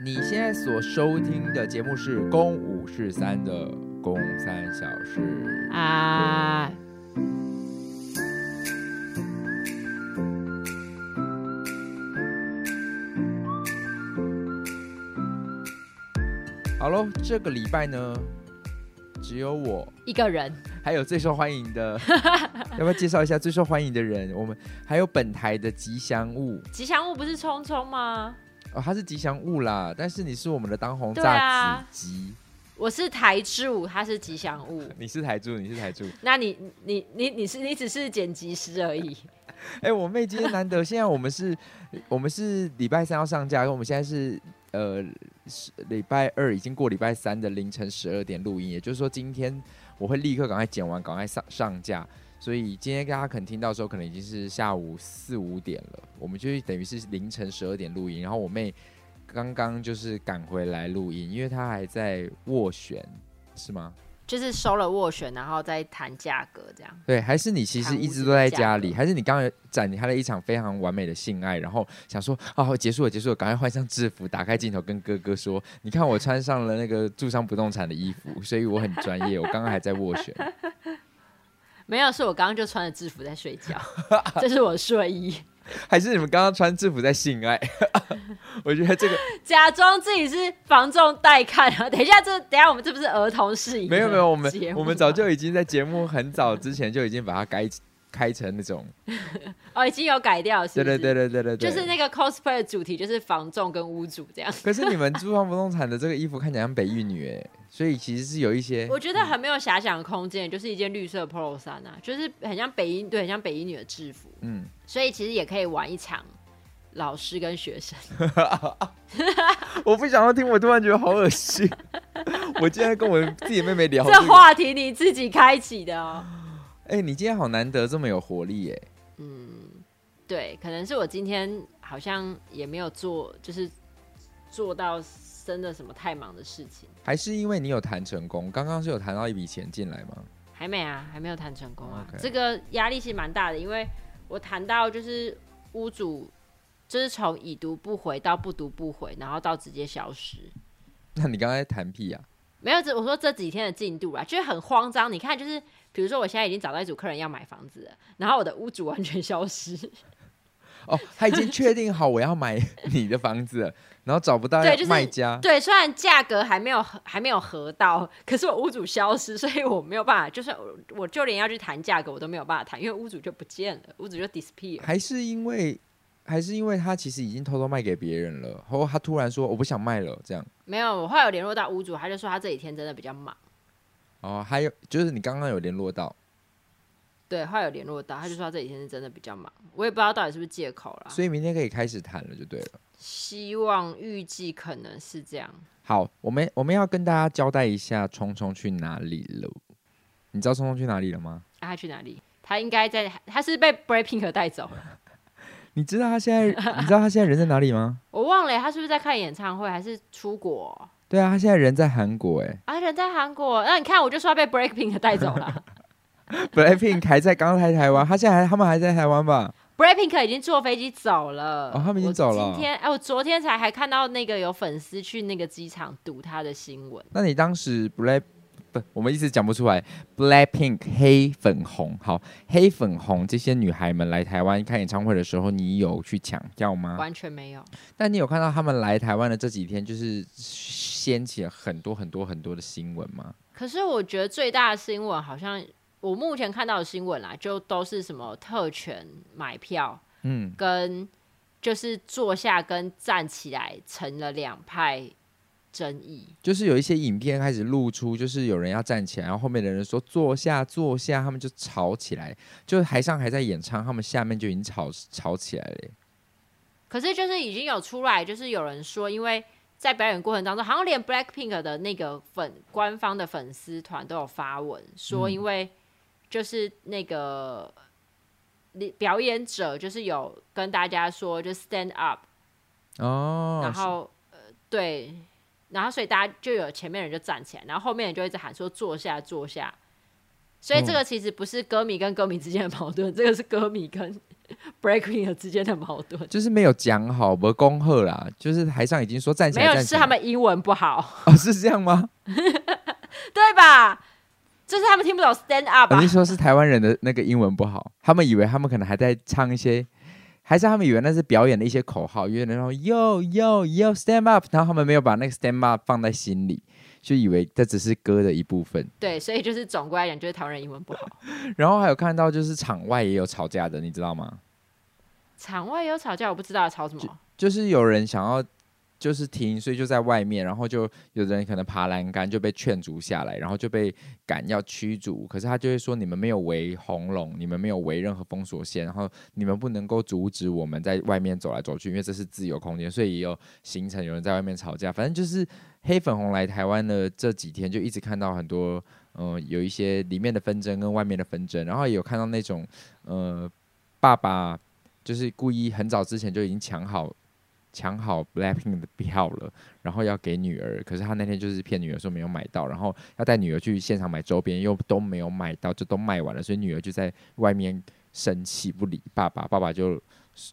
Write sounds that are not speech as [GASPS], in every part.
你现在所收听的节目是《公五是三》的《公三小事》啊。好喽，这个礼拜呢，只有我一个人，还有最受欢迎的，[LAUGHS] 要不要介绍一下最受欢迎的人？我们还有本台的吉祥物，吉祥物不是聪聪吗？哦，他是吉祥物啦，但是你是我们的当红炸子鸡。我是台柱，他是吉祥物。[LAUGHS] 你是台柱，你是台柱。那你你你你是你只是剪辑师而已。[LAUGHS] 哎、欸，我妹今天难得，现在我们是，我们是礼拜三要上架，我们现在是呃礼拜二已经过礼拜三的凌晨十二点录音，也就是说今天我会立刻赶快剪完，赶快上上架。所以今天大家可能听到的时候，可能已经是下午四五点了。我们就等于是凌晨十二点录音，然后我妹刚刚就是赶回来录音，因为她还在斡旋，是吗？就是收了斡旋，然后再谈价格这样。对，还是你其实一直都在家里，还是你刚刚展开了一场非常完美的性爱，然后想说哦，结束了，结束了，赶快换上制服，打开镜头跟哥哥说，你看我穿上了那个住商不动产的衣服，所以我很专业。我刚刚还在斡旋。[LAUGHS] 没有，是我刚刚就穿着制服在睡觉，[LAUGHS] 这是我的睡衣。[LAUGHS] 还是你们刚刚穿制服在性爱？[LAUGHS] 我觉得这个假装自己是房仲带看啊。等一下，这等一下我们这不是儿童适宜？没有没有，我们我们早就已经在节目很早之前就已经把它改开成那种 [LAUGHS] 哦，已经有改掉是？对对对对对对，就是那个 cosplay 的主题就是房仲跟屋主这样。[LAUGHS] 可是你们租房不动产的这个衣服看起来像北一女哎。所以其实是有一些，我觉得很没有遐想的空间，就是一件绿色 polo 衫啊，就是很像北一，对，很像北一女的制服。嗯，所以其实也可以玩一场老师跟学生。[LAUGHS] 我不想要听，我突然觉得好恶心。我今天跟我自己妹妹聊，这话题你自己开启的哦。哎、欸，你今天好难得这么有活力耶。嗯，对，可能是我今天好像也没有做，就是做到。真的什么太忙的事情？还是因为你有谈成功？刚刚是有谈到一笔钱进来吗？还没啊，还没有谈成功啊。这个压力是蛮大的，因为我谈到就是屋主，就是从已读不回到不读不回，然后到直接消失。那你刚才谈屁啊？没有，这我说这几天的进度啊，就是很慌张。你看，就是比如说我现在已经找到一组客人要买房子了，然后我的屋主完全消失。哦，他已经确定好我要买 [LAUGHS] 你的房子了。然后找不到卖家，对，就是、对，虽然价格还没有还没有合到，可是我屋主消失，所以我没有办法，就是我就连要去谈价格我都没有办法谈，因为屋主就不见了，屋主就 disappear。还是因为还是因为他其实已经偷偷卖给别人了，然后他突然说我不想卖了，这样。没有，我后来有联络到屋主，他就说他这几天真的比较忙。哦，还有就是你刚刚有联络到，对，后来有联络到，他就说他这几天是真的比较忙，我也不知道到底是不是借口啦。所以明天可以开始谈了，就对了。希望预计可能是这样。好，我们我们要跟大家交代一下，聪聪去哪里了？你知道聪聪去哪里了吗？啊，他去哪里？他应该在，他是被 Blackpink 带走了。[LAUGHS] 你知道他现在，你知道他现在人在哪里吗？[LAUGHS] 我忘了，他是不是在看演唱会，还是出国？对啊，他现在人在韩国，哎，啊，人在韩国。那你看，我就说他被 Blackpink 带走了。[LAUGHS] Blackpink 还在刚来台湾，他现在还他们还在台湾吧？Blackpink 已经坐飞机走了，哦，他们已经走了。今天，哎，我昨天才还看到那个有粉丝去那个机场堵他的新闻。那你当时 Black 不，我们一直讲不出来。Blackpink 黑粉红，好，黑粉红这些女孩们来台湾看演唱会的时候，你有去抢票吗？完全没有。但你有看到他们来台湾的这几天，就是掀起了很多很多很多的新闻吗？可是我觉得最大的新闻好像。我目前看到的新闻啦，就都是什么特权买票，嗯，跟就是坐下跟站起来成了两派争议。就是有一些影片开始露出，就是有人要站起来，然后后面的人说坐下坐下，他们就吵起来，就台上还在演唱，他们下面就已经吵吵起来了。可是就是已经有出来，就是有人说，因为在表演过程当中，好像连 Blackpink 的那个粉官方的粉丝团都有发文说，因为。就是那个表演者，就是有跟大家说，就 stand up，哦，然后呃，对，然后所以大家就有前面人就站起来，然后后面人就一直喊说坐下坐下，所以这个其实不是歌迷跟歌迷之间的矛盾，嗯、这个是歌迷跟 [LAUGHS] Blackpink 之间的矛盾，就是没有讲好，不恭贺啦，就是台上已经说站起来，没有，是他们英文不好，哦，是这样吗？[LAUGHS] 对吧？就是他们听不懂 stand up，我是说，是台湾人的那个英文不好，他们以为他们可能还在唱一些，还是他们以为那是表演的一些口号，因为那种 yo yo yo stand up，然后他们没有把那个 stand up 放在心里。就以为这只是歌的一部分，对，所以就是总归来讲，就是台湾人英文不好。[LAUGHS] 然后还有看到就是场外也有吵架的，你知道吗？场外也有吵架，我不知道吵什么。就，就是有人想要就是停，所以就在外面，然后就有人可能爬栏杆就被劝阻下来，然后就被赶要驱逐。可是他就会说：你们没有围红龙，你们没有围任何封锁线，然后你们不能够阻止我们在外面走来走去，因为这是自由空间。所以也有形成有人在外面吵架，反正就是。黑粉红来台湾的这几天，就一直看到很多，嗯、有一些里面的纷争跟外面的纷争，然后也有看到那种，呃，爸爸就是故意很早之前就已经抢好抢好 Blackpink 的票了，然后要给女儿，可是他那天就是骗女儿说没有买到，然后要带女儿去现场买周边，又都没有买到，就都卖完了，所以女儿就在外面生气不理爸爸，爸爸就。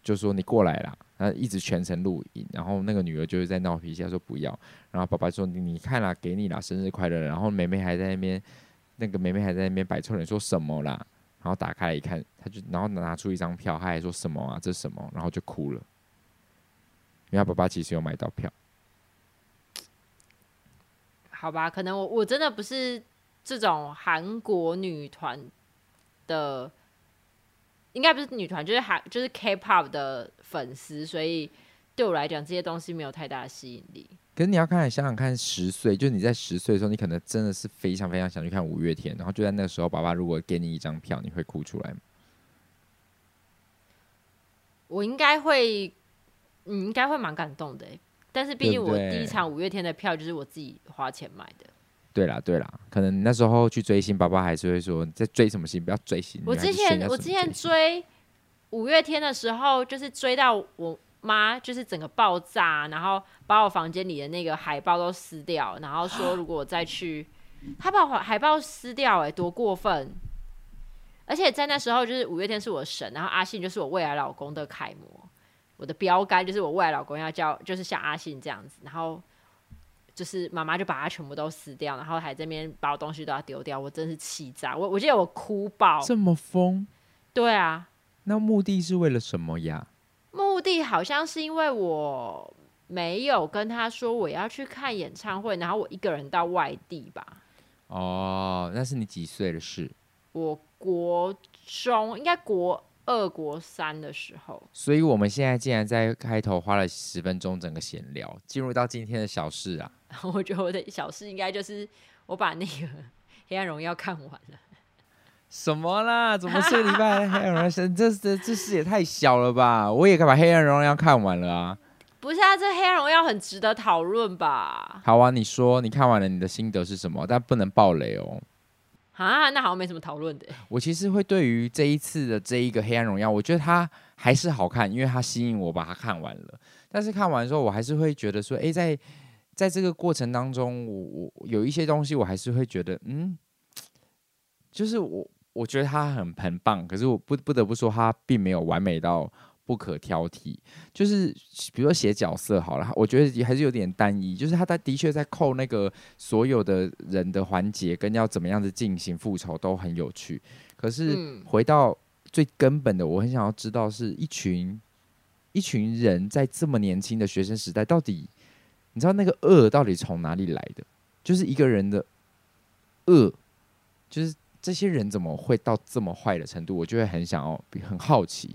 就说你过来啦，然后一直全程录影，然后那个女儿就是在闹脾气，说不要，然后爸爸说你看啦，给你啦，生日快乐，然后妹妹还在那边，那个妹妹还在那边摆臭脸，说什么啦？然后打开一看，他就然后拿出一张票，他还说什么啊？这什么？然后就哭了，因为他爸爸其实有买到票。好吧，可能我我真的不是这种韩国女团的。应该不是女团，就是韩，就是 K-pop 的粉丝，所以对我来讲，这些东西没有太大的吸引力。可是你要看，想想看，十岁，就是你在十岁的时候，你可能真的是非常非常想去看五月天，然后就在那个时候，爸爸如果给你一张票，你会哭出来吗？我应该会，嗯，应该会蛮感动的。但是毕竟我第一场五月天的票就是我自己花钱买的。对啦，对啦，可能那时候去追星，爸爸还是会说你在追什么星，不要追星。我之前我之前追五月天的时候，就是追到我妈就是整个爆炸，然后把我房间里的那个海报都撕掉，然后说如果我再去，他把我海报撕掉，欸，哎，多过分！而且在那时候，就是五月天是我神，然后阿信就是我未来老公的楷模，我的标杆就是我未来老公要叫，就是像阿信这样子，然后。就是妈妈就把它全部都撕掉，然后还这边把我东西都要丢掉，我真是气炸！我我记得我哭爆，这么疯？对啊，那目的是为了什么呀？目的好像是因为我没有跟他说我要去看演唱会，然后我一个人到外地吧。哦，那是你几岁的事？我国中应该国。二国三的时候，所以我们现在竟然在开头花了十分钟整个闲聊，进入到今天的小事啊。[LAUGHS] 我觉得我的小事应该就是我把那个《黑暗荣耀》看完了。什么啦？怎么是礼拜《黑暗荣耀》？[LAUGHS] 这这这事也太小了吧！我也该把《黑暗荣耀》看完了啊。不是啊，这《黑暗荣耀》很值得讨论吧？好啊，你说你看完了，你的心得是什么？但不能爆雷哦。啊，那好像没什么讨论的。我其实会对于这一次的这一个《黑暗荣耀》，我觉得它还是好看，因为它吸引我把它看完了。但是看完之后，我还是会觉得说，诶，在在这个过程当中，我我有一些东西，我还是会觉得，嗯，就是我我觉得它很很棒，可是我不不得不说，它并没有完美到。不可挑剔，就是比如说写角色好了，我觉得还是有点单一。就是他他的确在扣那个所有的人的环节，跟要怎么样子进行复仇都很有趣。可是回到最根本的，我很想要知道，是一群一群人在这么年轻的学生时代，到底你知道那个恶到底从哪里来的？就是一个人的恶，就是这些人怎么会到这么坏的程度？我就会很想要很好奇。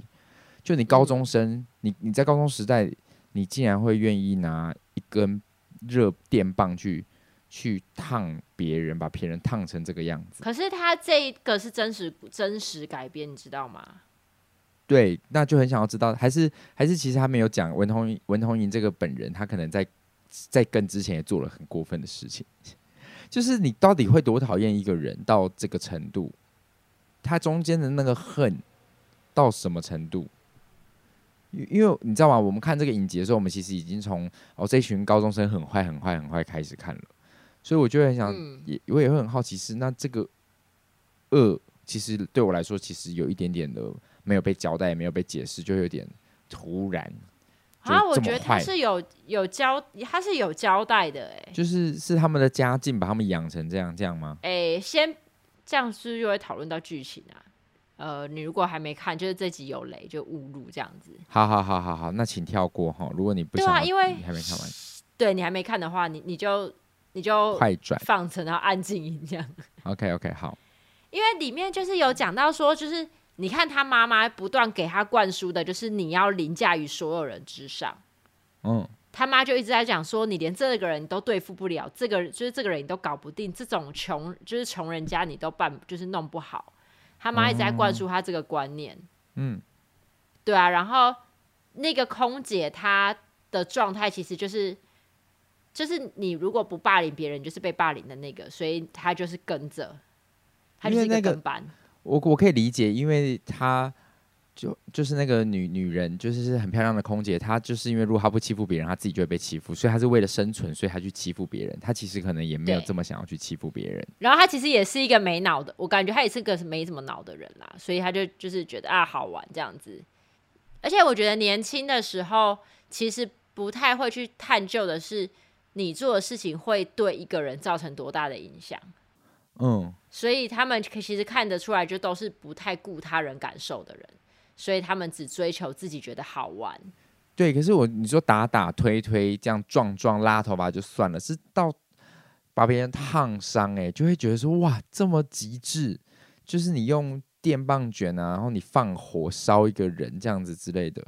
就你高中生，嗯、你你在高中时代，你竟然会愿意拿一根热电棒去去烫别人，把别人烫成这个样子。可是他这个是真实真实改编，你知道吗？对，那就很想要知道，还是还是其实他没有讲文同文同莹这个本人，他可能在在跟之前也做了很过分的事情。[LAUGHS] 就是你到底会多讨厌一个人到这个程度？他中间的那个恨到什么程度？因为你知道吗？我们看这个影集的时候，我们其实已经从哦这群高中生很坏、很坏、很坏开始看了，所以我就很想，也我也会很好奇是那这个恶，其实对我来说，其实有一点点的没有被交代，也没有被解释，就有点突然。啊，我觉得他是有有交，他是有交代的，哎，就是是他们的家境把他们养成这样，这样吗？哎，先这样是又会讨论到剧情啊。呃，你如果还没看，就是这集有雷就误入这样子。好好好好好，那请跳过哈。如果你不想，对啊，因为你还没看完，对你还没看的话，你你就你就快转放成然后按静音这样。OK OK 好。因为里面就是有讲到说，就是你看他妈妈不断给他灌输的，就是你要凌驾于所有人之上。嗯，他妈就一直在讲说，你连这个人都对付不了，这个就是这个人你都搞不定，这种穷就是穷人家你都办就是弄不好。他妈一直在灌输他这个观念，嗯，对啊，然后那个空姐她的状态其实就是，就是你如果不霸凌别人，就是被霸凌的那个，所以她就是跟着，她就是一个跟班。我我可以理解，因为他。就就是那个女女人，就是很漂亮的空姐，她就是因为如果她不欺负别人，她自己就会被欺负，所以她是为了生存，所以她去欺负别人。她其实可能也没有这么想要去欺负别人。然后她其实也是一个没脑的，我感觉她也是个没什么脑的人啦，所以她就就是觉得啊好玩这样子。而且我觉得年轻的时候其实不太会去探究的是，你做的事情会对一个人造成多大的影响。嗯，所以他们其实看得出来，就都是不太顾他人感受的人。所以他们只追求自己觉得好玩。对，可是我你说打打推推这样撞撞拉头发就算了，是到把别人烫伤哎，就会觉得说哇这么极致，就是你用电棒卷啊，然后你放火烧一个人这样子之类的。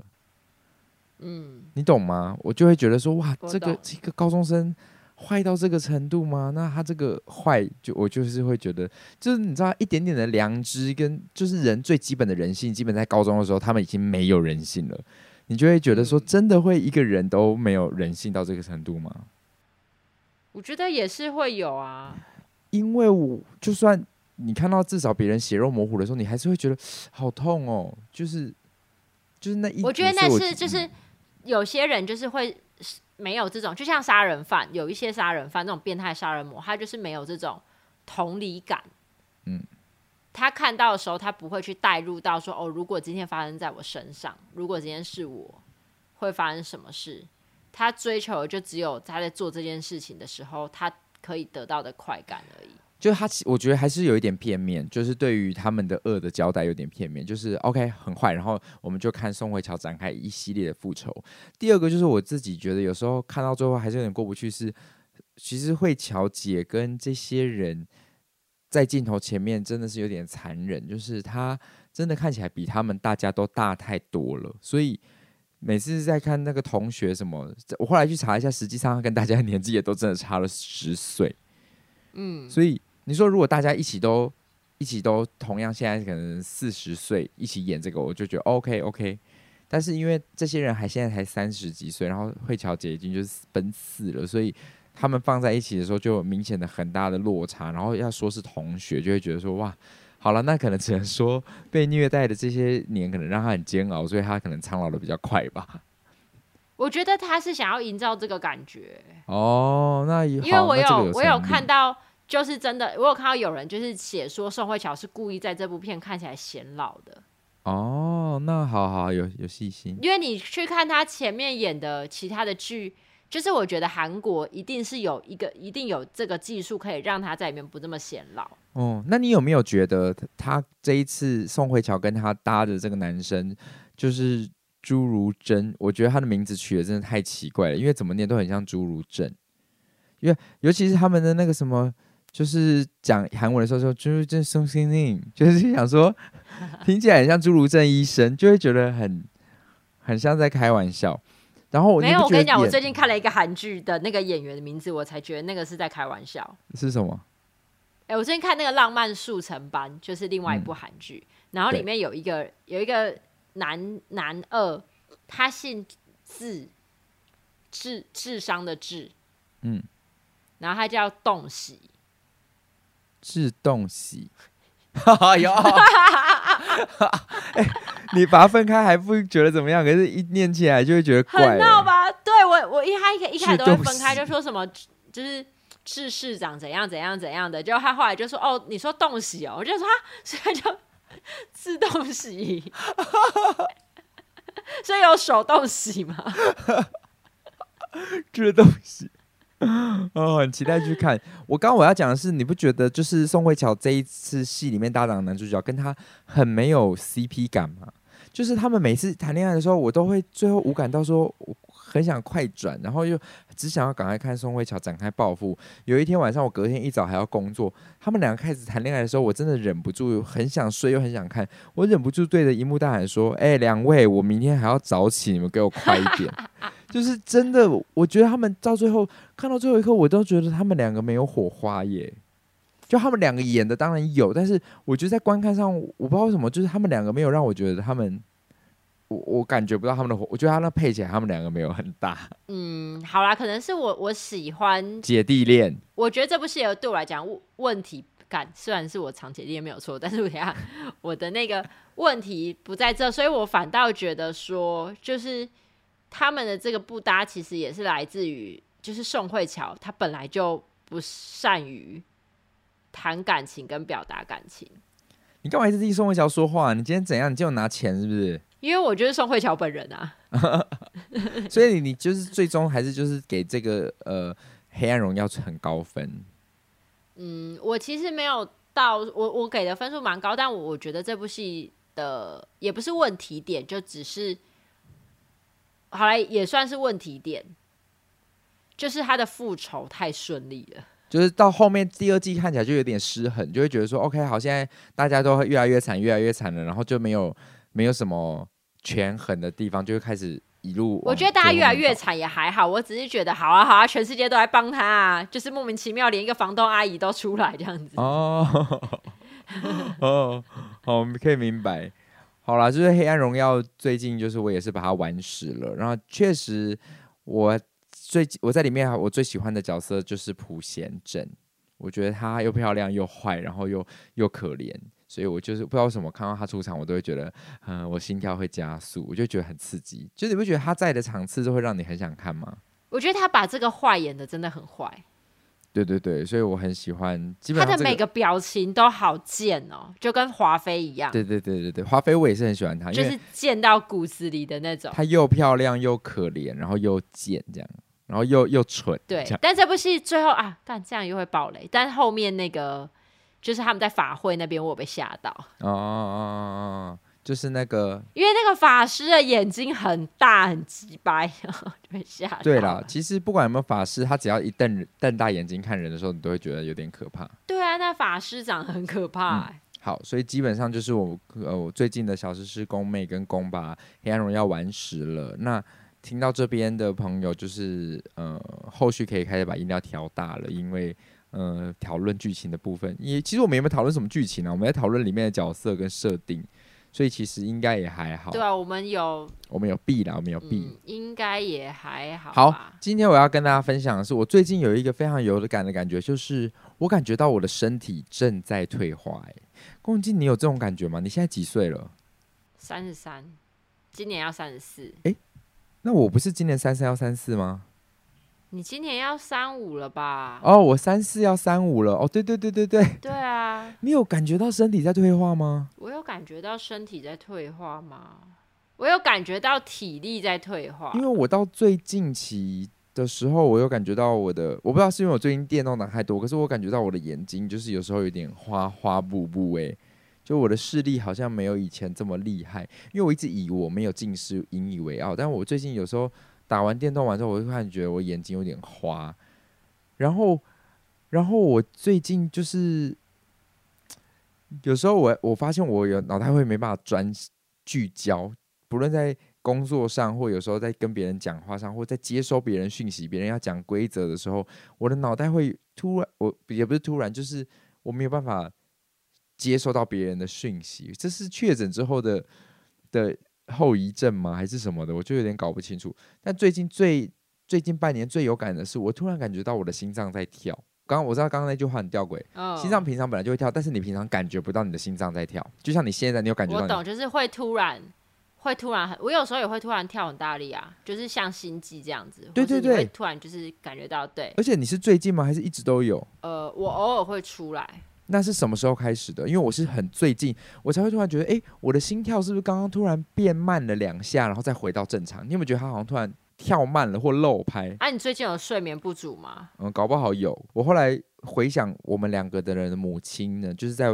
嗯，你懂吗？我就会觉得说哇这个这个高中生。坏到这个程度吗？那他这个坏，就我就是会觉得，就是你知道，一点点的良知跟就是人最基本的人性，基本在高中的时候，他们已经没有人性了。你就会觉得说，真的会一个人都没有人性到这个程度吗？我觉得也是会有啊，因为我就算你看到至少别人血肉模糊的时候，你还是会觉得好痛哦。就是就是那一，我觉得那是就是有些人就是会。没有这种，就像杀人犯，有一些杀人犯那种变态杀人魔，他就是没有这种同理感。嗯，他看到的时候，他不会去带入到说，哦，如果今天发生在我身上，如果今天是我，会发生什么事？他追求的就只有他在做这件事情的时候，他可以得到的快感而已。就他，我觉得还是有一点片面，就是对于他们的恶的交代有点片面，就是 OK 很坏，然后我们就看宋慧乔展开一系列的复仇。第二个就是我自己觉得有时候看到最后还是有点过不去是，是其实慧乔姐跟这些人在镜头前面真的是有点残忍，就是她真的看起来比他们大家都大太多了，所以每次在看那个同学什么，我后来去查一下，实际上他跟大家的年纪也都真的差了十岁，嗯，所以。你说，如果大家一起都一起都同样现在可能四十岁一起演这个，我就觉得 OK OK。但是因为这些人还现在才三十几岁，然后慧乔姐已经就是奔四了，所以他们放在一起的时候就有明显的很大的落差。然后要说是同学，就会觉得说哇，好了，那可能只能说被虐待的这些年可能让他很煎熬，所以他可能苍老的比较快吧。我觉得他是想要营造这个感觉。哦，那因为我有，有我有看到。就是真的，我有看到有人就是写说宋慧乔是故意在这部片看起来显老的。哦，那好好有有细心，因为你去看他前面演的其他的剧，就是我觉得韩国一定是有一个一定有这个技术可以让他在里面不这么显老。哦，那你有没有觉得他这一次宋慧乔跟他搭的这个男生就是朱如真？我觉得他的名字取的真的太奇怪了，因为怎么念都很像朱如正，因为尤其是他们的那个什么。就是讲韩文的时候说朱如正宋心令，就是想说听起来很像朱如正医生，就会觉得很很像在开玩笑。然后我没有，我跟你讲，我最近看了一个韩剧的那个演员的名字，我才觉得那个是在开玩笑。是什么？哎、我最近看那个《浪漫速成班》，就是另外一部韩剧，然后里面有一个有一个男男二，他姓智，智智商的智，嗯，然后他叫栋喜。自动洗，哎呦！[LAUGHS] 你把它分开还不觉得怎么样？可是，一念起来就会觉得怪，很闹吧？对我，我一开一开始都会分开，就说什么 [LAUGHS] 就是是市长怎样怎样怎样的，结果他后来就说哦，你说冻洗哦，我就说啊所以就自动洗，[LAUGHS] 所以有手动洗吗？这东西，[LAUGHS] 哦，很期待去看。我刚刚我要讲的是，你不觉得就是宋慧乔这一次戏里面搭档的男主角跟他很没有 CP 感吗？就是他们每次谈恋爱的时候，我都会最后无感到说，我很想快转，然后又只想要赶快看宋慧乔展开报复。有一天晚上，我隔天一早还要工作，他们两个开始谈恋爱的时候，我真的忍不住，很想睡又很想看，我忍不住对着荧幕大喊说：“哎、欸，两位，我明天还要早起，你们给我快一点。” [LAUGHS] 就是真的，我觉得他们到最后看到最后一刻，我都觉得他们两个没有火花耶。就他们两个演的当然有，但是我觉得在观看上，我不知道为什么，就是他们两个没有让我觉得他们，我我感觉不到他们的火。我觉得他那配起来，他们两个没有很大。[LAUGHS] 嗯，好啦，可能是我我喜欢姐弟恋。我觉得这部戏对我来讲问题感虽然是我藏姐弟恋没有错，但是我想 [LAUGHS] 我的那个问题不在这，所以我反倒觉得说就是。他们的这个不搭，其实也是来自于，就是宋慧乔，她本来就不善于谈感情跟表达感情。你干嘛一直替宋慧乔说话？你今天怎样？你今天有拿钱是不是？[LAUGHS] 因为我就是宋慧乔本人啊。[LAUGHS] 所以你就是最终还是就是给这个呃《黑暗荣耀》很高分。嗯，我其实没有到我我给的分数蛮高，但我我觉得这部戏的也不是问题点，就只是。好来也算是问题点，就是他的复仇太顺利了，就是到后面第二季看起来就有点失衡，就会觉得说，OK，好，现在大家都会越来越惨，越来越惨了，然后就没有没有什么权衡的地方，就会开始一路。我觉得大家越来越惨也还好，我只是觉得好啊好啊，全世界都来帮他啊，就是莫名其妙连一个房东阿姨都出来这样子。哦 [LAUGHS] [LAUGHS] 哦，好，我们可以明白。好啦，就是《黑暗荣耀》最近就是我也是把它玩死了，然后确实我最我在里面我最喜欢的角色就是朴贤镇，我觉得她又漂亮又坏，然后又又可怜，所以我就是不知道为什么看到她出场，我都会觉得嗯，我心跳会加速，我就觉得很刺激。就是你不觉得她在的场次都会让你很想看吗？我觉得她把这个坏演得真的很坏。对对对，所以我很喜欢。基本上、这个、他的每个表情都好贱哦，就跟华妃一样。对对对对对，华妃我也是很喜欢她，就是贱到骨子里的那种。她又漂亮又可怜，然后又贱这样，然后又又蠢。对，但这部戏最后啊，但这样又会爆雷。但后面那个就是他们在法会那边，我被吓到。哦哦哦哦哦。就是那个，因为那个法师的眼睛很大很鸡掰，[LAUGHS] 然后就被吓到。对啦，其实不管有没有法师，他只要一瞪瞪大眼睛看人的时候，你都会觉得有点可怕。对啊，那法师长得很可怕、欸嗯。好，所以基本上就是我呃，我最近的小时是宫妹跟宫把黑暗荣耀玩实了。那听到这边的朋友，就是呃，后续可以开始把音量调大了，因为呃，讨论剧情的部分，也其实我们有没有讨论什么剧情呢、啊？我们在讨论里面的角色跟设定。所以其实应该也还好。对啊，我们有我们有 B 啦，我们有 B，、嗯、应该也还好。好，今天我要跟大家分享的是，我最近有一个非常有感的感觉，就是我感觉到我的身体正在退化。哎，龚静你有这种感觉吗？你现在几岁了？三十三，今年要三十四。哎，那我不是今年三三要三四吗？你今年要三五了吧？哦，我三四要三五了。哦，对对对对对。对啊。[LAUGHS] 你有感觉到身体在退化吗？我有感觉到身体在退化吗？我有感觉到体力在退化。因为我到最近期的时候，我有感觉到我的，我不知道是因为我最近电动打太多，可是我感觉到我的眼睛就是有时候有点花花布布，哎，就我的视力好像没有以前这么厉害。因为我一直以为我没有近视，引以为傲，但我最近有时候。打完电动完之后，我就突然觉得我眼睛有点花，然后，然后我最近就是有时候我我发现我有脑袋会没办法专聚焦，不论在工作上，或有时候在跟别人讲话上，或在接收别人讯息，别人要讲规则的时候，我的脑袋会突然，我也不是突然，就是我没有办法接收到别人的讯息，这是确诊之后的的。后遗症吗？还是什么的？我就有点搞不清楚。但最近最最近半年最有感的是，我突然感觉到我的心脏在跳。刚刚我知道刚刚那句话很吊诡，oh. 心脏平常本来就会跳，但是你平常感觉不到你的心脏在跳，就像你现在，你有感觉到？我懂，就是会突然会突然很，我有时候也会突然跳很大力啊，就是像心悸这样子。对对对，突然就是感觉到对。而且你是最近吗？还是一直都有？呃，我偶尔会出来。那是什么时候开始的？因为我是很最近，我才会突然觉得，哎，我的心跳是不是刚刚突然变慢了两下，然后再回到正常？你有没有觉得它好像突然跳慢了或漏拍？啊，你最近有睡眠不足吗？嗯，搞不好有。我后来回想，我们两个的人的母亲呢，就是在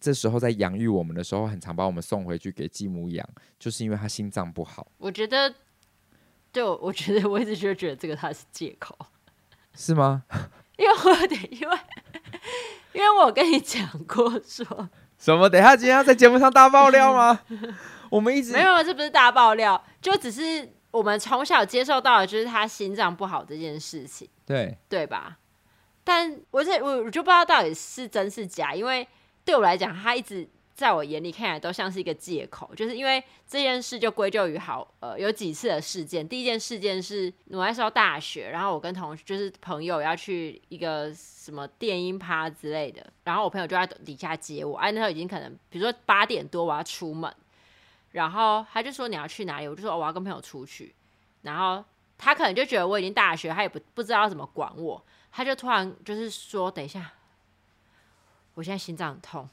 这时候在养育我们的时候，很常把我们送回去给继母养，就是因为他心脏不好。我觉得，对，我觉得我一直就觉得这个他是借口，是吗？因为我有点因为。因为我跟你讲过说什么？等一下今天要在节目上大爆料吗？[LAUGHS] 我们一直没有，这不是大爆料，就只是我们从小接受到的就是他心脏不好这件事情，对对吧？但我这我我就不知道到底是真是假，因为对我来讲，他一直。在我眼里看来都像是一个借口，就是因为这件事就归咎于好呃有几次的事件。第一件事件是我那时候大学，然后我跟同就是朋友要去一个什么电音趴之类的，然后我朋友就在底下接我，哎那时候已经可能比如说八点多我要出门，然后他就说你要去哪里，我就说、我要跟朋友出去，然后他可能就觉得我已经大学，他也不不知道怎么管我，他就突然就是说等一下，我现在心脏很痛。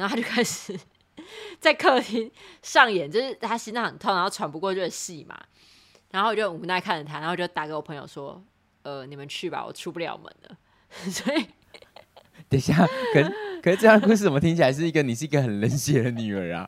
然后他就开始 [LAUGHS] 在客厅上演，就是他心脏很痛，然后喘不过气的戏嘛。然后我就无奈看着他，然后就打给我朋友说：“呃，你们去吧，我出不了门了。[LAUGHS] ”所以，[LAUGHS] 等一下，可是可是这样的故事怎么听起来是一个你是一个很冷血的女儿啊？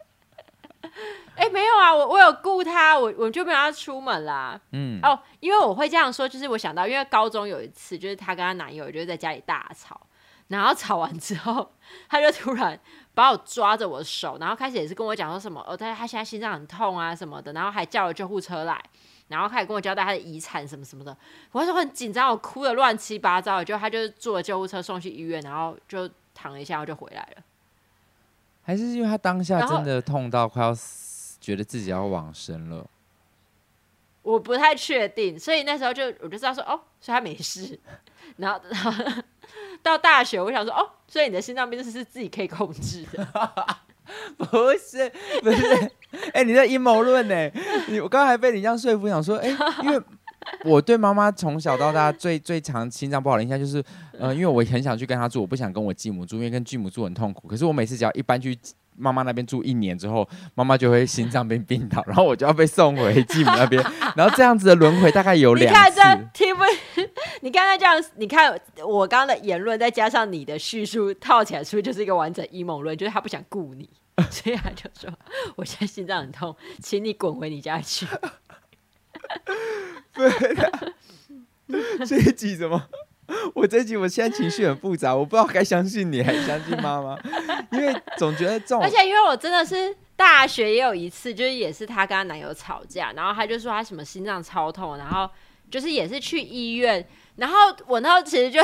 哎，没有啊，我我有顾他，我我就没有让他出门啦。嗯，哦，因为我会这样说，就是我想到，因为高中有一次，就是她跟她男友就是在家里大吵，然后吵完之后，她就突然。把我抓着我的手，然后开始也是跟我讲说什么，哦，他他现在心脏很痛啊什么的，然后还叫了救护车来，然后开始跟我交代他的遗产什么什么的。我那时候很紧张，我哭得乱七八糟，就他就坐了救护车送去医院，然后就躺了一下，然后就回来了。还是因为他当下真的痛到快要死，觉得自己要往生了。我不太确定，所以那时候就我就知道说，哦，所以他没事。[LAUGHS] 然后，[LAUGHS] 然后到大学，我想说，哦，所以你的心脏病是是自己可以控制的？[LAUGHS] 不是，不是，[LAUGHS] 哎、你在阴谋论呢？你我刚刚还被你这样说服，想说，哎、因为我对妈妈从小到大最最常心脏不好的印象就是，嗯，因为我很想去跟她住，我不想跟我继母住，因为跟继母住很痛苦。可是我每次只要一搬去。妈妈那边住一年之后，妈妈就会心脏病病倒，然后我就要被送回继母那边，[LAUGHS] 然后这样子的轮回大概有两次。你看这听不？[LAUGHS] 你刚才这样，你看我刚刚的言论，再加上你的叙述套起来，是不是就是一个完整阴谋论？就是他不想顾你，[LAUGHS] 所以他就说：“我现在心脏很痛，请你滚回你家去。”对的，这一集怎么？[LAUGHS] 我这一集我现在情绪很复杂，我不知道该相信你还是相信妈妈，因为总觉得这种，而且因为我真的是大学也有一次，就是也是她跟她男友吵架，然后她就说她什么心脏超痛，然后就是也是去医院，然后我那时候其实就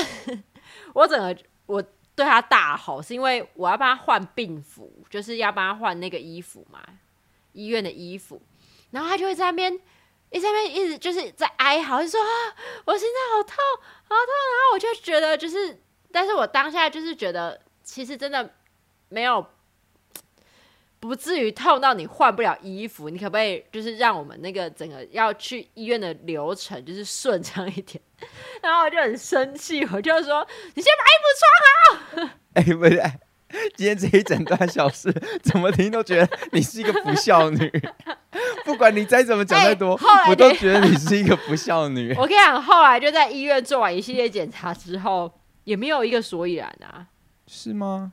[LAUGHS] 我整个我对她大吼，是因为我要帮她换病服，就是要帮她换那个衣服嘛，医院的衣服，然后她就会在那边。一直在一直就是在哀嚎，就说啊，我心脏好痛，好痛。然后我就觉得就是，但是我当下就是觉得，其实真的没有，不至于痛到你换不了衣服。你可不可以就是让我们那个整个要去医院的流程就是顺畅一点？[LAUGHS] 然后我就很生气，我就说，你先把衣服穿好。哎、不是，今天这一整段小事，[LAUGHS] 怎么听都觉得你是一个不孝女。不管你再怎么讲再多，欸，我都觉得你是一个不孝女。[LAUGHS] 我跟你讲，后来就在医院做完一系列检查之后，也没有一个所以然啊。是吗？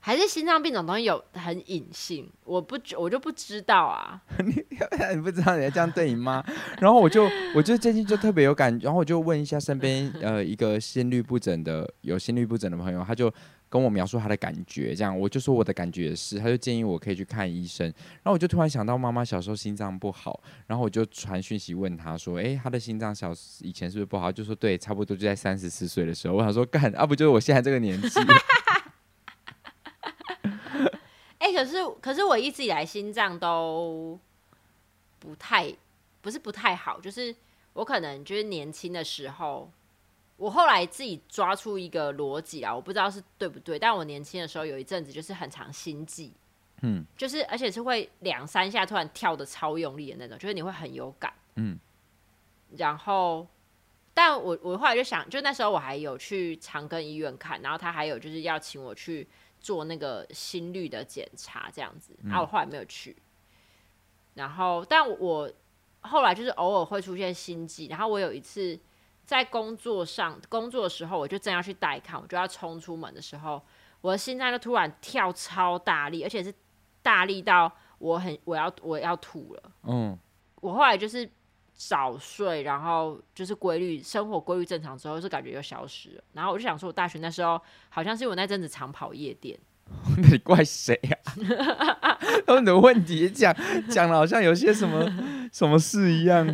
还是心脏病这种东西有很隐性？我不，我就不知道啊。[LAUGHS] 你 [LAUGHS] 你不知道人家这样对你妈？然后我就，我就最近就特别有感觉，然后我就问一下身边呃一个心律不整的有心律不整的朋友，他就。跟我描述他的感觉，这样我就说我的感觉是，他就建议我可以去看医生。然后我就突然想到妈妈小时候心脏不好，然后我就传讯息问他说：“诶，他的心脏小以前是不是不好？”就说：“对，差不多就在三十四岁的时候。”我想说干，啊不就是我现在这个年纪？[LAUGHS] 哎，可是可是我一直以来心脏都不太，不是不太好，就是我可能就是年轻的时候。我后来自己抓出一个逻辑啊，我不知道是对不对，但我年轻的时候有一阵子就是很常心悸，嗯，就是而且是会两三下突然跳的超用力的那种，就是你会很有感，嗯，然后，但我我后来就想，就那时候我还有去长庚医院看，然后他还有就是要请我去做那个心率的检查这样子，然后我后来没有去，然后但我后来就是偶尔会出现心悸，然后我有一次在工作上工作的时候，我就正要去带看，我就要冲出门的时候，我的心脏就突然跳超大力，而且是。大力到我很我要我要吐了，嗯，我后来就是早睡，然后就是规律生活规律正常之后，是感觉又消失了。然后我就想说，我大学那时候好像是我那阵子常跑夜店，那 [LAUGHS] 你怪谁啊？[LAUGHS] 他们的问题讲讲了好像有些什么什么事一样。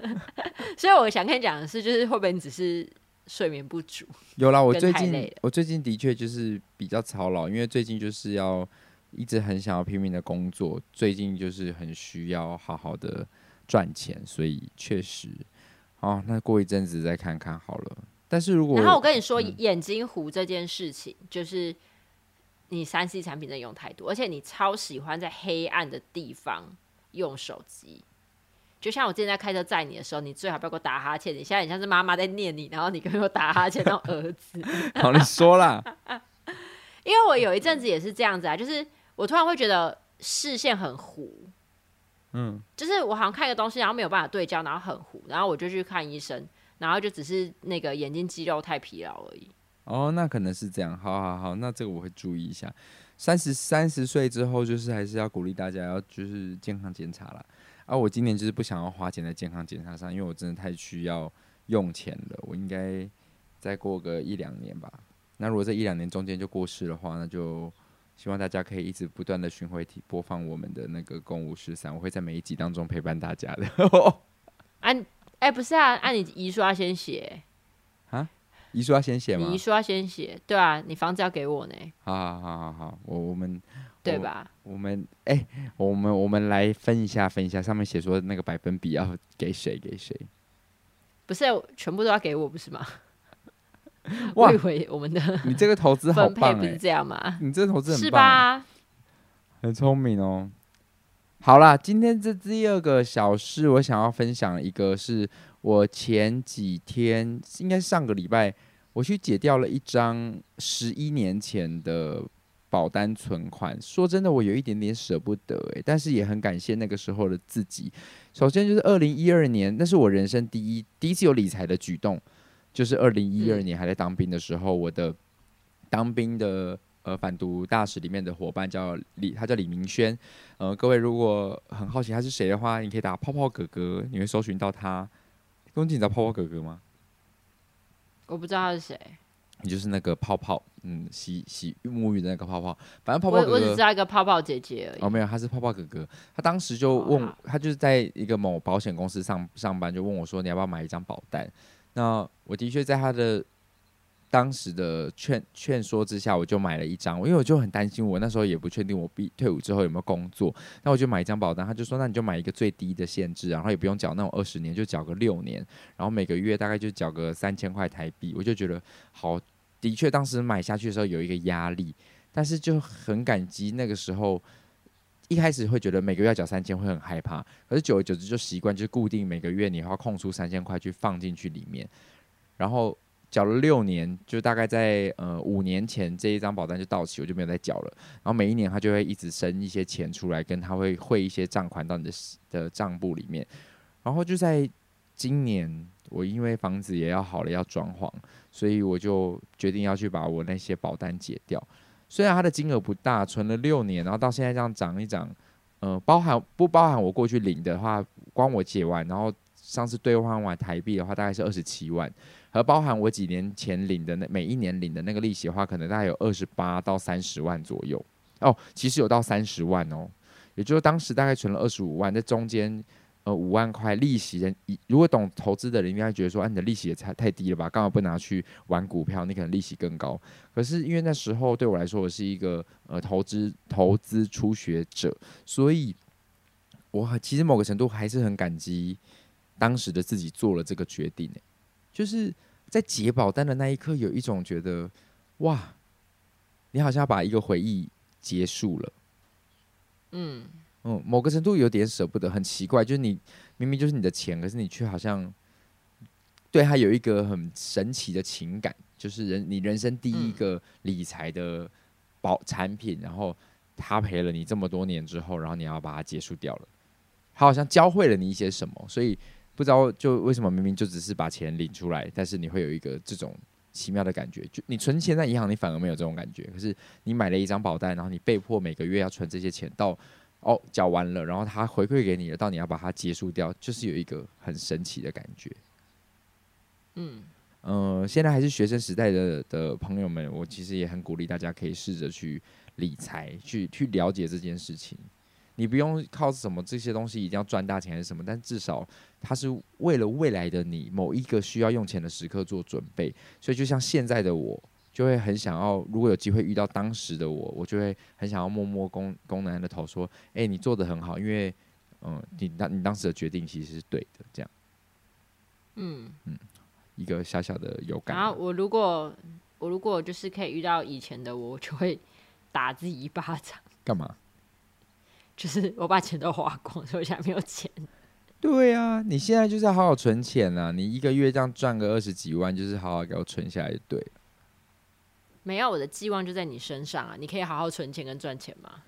[LAUGHS] 所以我想跟你讲的是，就是会不会你只是睡眠不足？有啦，我最近我最近的确就是比较操劳，因为最近就是要。一直很想要拼命的工作，最近就是很需要好好的赚钱，所以确实，哦，那过一阵子再看看好了。但是如果然后我跟你说，嗯、眼睛糊这件事情，就是你三 C 产品真的用太多，而且你超喜欢在黑暗的地方用手机。就像我之前在开车载你的时候，你最好不要给我打哈欠。你现在很像是妈妈在念你，然后你给我打哈欠，当儿子。[LAUGHS] 好，你说啦，[LAUGHS] 因为我有一阵子也是这样子啊，就是。我突然会觉得视线很糊，嗯，就是我好像看一个东西，然后没有办法对焦，然后很糊，然后我就去看医生，然后就只是那个眼睛肌肉太疲劳而已。哦，那可能是这样。好好好，那这个我会注意一下。三十三十岁之后，就是还是要鼓励大家要就是健康检查了。啊，我今年就是不想要花钱在健康检查上，因为我真的太需要用钱了。我应该再过个一两年吧。那如果这一两年中间就过世的话，那就。希望大家可以一直不断的巡回体播放我们的那个《共五十三》，我会在每一集当中陪伴大家的。按、[LAUGHS] 啊，哎、欸，不是啊，按、啊、你遗书要先写啊？遗书要先写吗？你遗书要先写，对啊，你房子要给我呢。好好好好好，我我们对吧？我，们哎、欸，我们我们来分一下分一下，上面写说那个百分比要给谁给谁？不是全部都要给我，不是吗？[LAUGHS] 哇，我以为我们的你这个投资好棒，欸，不是这样吗？你这个投资很是吧？很聪明哦。好啦，今天这第二个小事，我想要分享一个，是我前几天应该上个礼拜，我去解掉了一张十一年前的保单存款。说真的，我有一点点舍不得哎，欸，但是也很感谢那个时候的自己。首先就是二零一二年，那是我人生第一第一次有理财的举动。就是二零一二年还在当兵的时候，嗯、我的当兵的呃反毒大使里面的伙伴叫李，他叫李明轩。呃，各位如果很好奇他是谁的话，你可以打泡泡哥哥，你会搜寻到他。你知道泡泡哥哥吗？我不知道他是谁。你就是那个泡泡，嗯，洗洗沐浴的那个泡泡。反正泡泡哥哥，我只知道一个泡泡姐姐而已。哦，没有，他是泡泡哥哥。他当时就问，哦、他就是在一个某保险公司上上班，就问我说：“你要不要买一张保单？”那我的确在他的当时的劝劝说之下，我就买了一张。因为我就很担心，我那时候也不确定我毕退伍之后有没有工作。那我就买一张保单，他就说：“那你就买一个最低的限制，然后也不用缴那种二十年，就缴个六年，然后每个月大概就缴个三千块台币。”我就觉得好，的确当时买下去的时候有一个压力，但是就很感激那个时候。一开始会觉得每个月要缴三千会很害怕，可是久而久之就习惯，就是固定每个月你要空出三千块去放进去里面，然后缴了六年，就大概在呃五年前这一张保单就到期，我就没有再缴了。然后每一年他就会一直生一些钱出来，跟他会汇一些账款到你的的账簿里面。然后就在今年，我因为房子也要好了，要装潢，所以我就决定要去把我那些保单解掉。虽然它的金额不大，存了六年，然后到现在这样涨一涨，呃，包含不包含我过去领的话，光我解完，然后上次兑换完台币的话，大概是二十七万，和包含我几年前领的那每一年领的那个利息的话，可能大概有二十八到三十万左右。哦，其实有到三十万哦，也就是当时大概存了二十五万，在中间。呃，五万块利息的，如果懂投资的人，应该觉得说，啊，你的利息也太太低了吧？刚好不拿去玩股票，你可能利息更高。可是因为那时候对我来说，我是一个呃投资投资初学者，所以我其实某个程度还是很感激当时的自己做了这个决定。就是在解保单的那一刻，有一种觉得，哇，你好像把一个回忆结束了。嗯嗯，某个程度有点舍不得，很奇怪，就是你明明就是你的钱，可是你却好像对他有一个很神奇的情感，就是人你人生第一个理财的保产品，然后他陪了你这么多年之后，然后你要把它结束掉了，他好像教会了你一些什么，所以不知道就为什么明明就只是把钱领出来，但是你会有一个这种。奇妙的感觉，就你存钱在银行，你反而没有这种感觉。可是你买了一张保单，然后你被迫每个月要存这些钱，到哦缴完了，然后他回馈给你了，到你要把它结束掉，就是有一个很神奇的感觉。嗯嗯、呃，现在还是学生时代的的朋友们，我其实也很鼓励大家可以试着去理财，去去了解这件事情。你不用靠什么这些东西一定要赚大钱还是什么，但至少它是为了未来的你某一个需要用钱的时刻做准备。所以就像现在的我，就会很想要，如果有机会遇到当时的我，我就会很想要摸摸公公男人的头，说：“哎、欸，你做的很好，因为嗯，你当你当时的决定其实是对的。”这样，嗯嗯，一个小小的有感。然后我如果我如果就是可以遇到以前的我，我就会打自己一巴掌。干嘛？就是我把钱都花光，所以现在没有钱。对啊，你现在就是要好好存钱啊！你一个月这样赚个二十几万，就是好好给我存下来就对了。没有，我的寄望就在你身上啊！你可以好好存钱跟赚钱吗？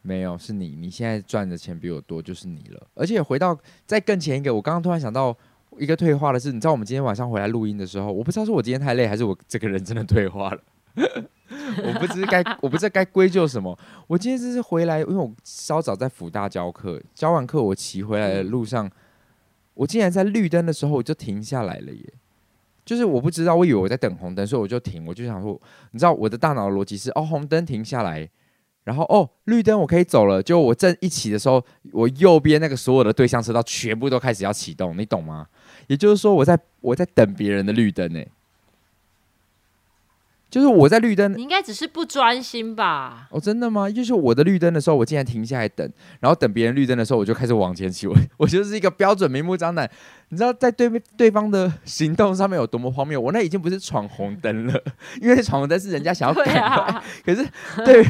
没有，是你。你现在赚的钱比我多，就是你了。而且回到再更前一个，我刚刚突然想到一个退化的是，你知道我们今天晚上回来录音的时候，我不知道是我今天太累，还是我这个人真的退化了。[LAUGHS] 我不知该，我不知道该归咎什么。我今天这是回来，因为我稍早在辅大教课，教完课我骑回来的路上，我竟然在绿灯的时候我就停下来了耶！就是我不知道，我以为我在等红灯，所以我就停。我就想说，你知道我的大脑逻辑是：哦，红灯停下来，然后哦，绿灯我可以走了。就我正一起的时候，我右边那个所有的对向车道全部都开始要启动，你懂吗？也就是说，我在我在等别人的绿灯呢。就是我在绿灯，你应该只是不专心吧？哦，真的吗？就是我的绿灯的时候，我竟然停下来等，然后等别人绿灯的时候，我就开始往前骑。我 [LAUGHS] 我就是一个标准明目张胆，你知道在对面对方的行动上面有多么荒谬？我那已经不是闯红灯了，[LAUGHS] 因为闯红灯是人家想要赶快，啊、可是对。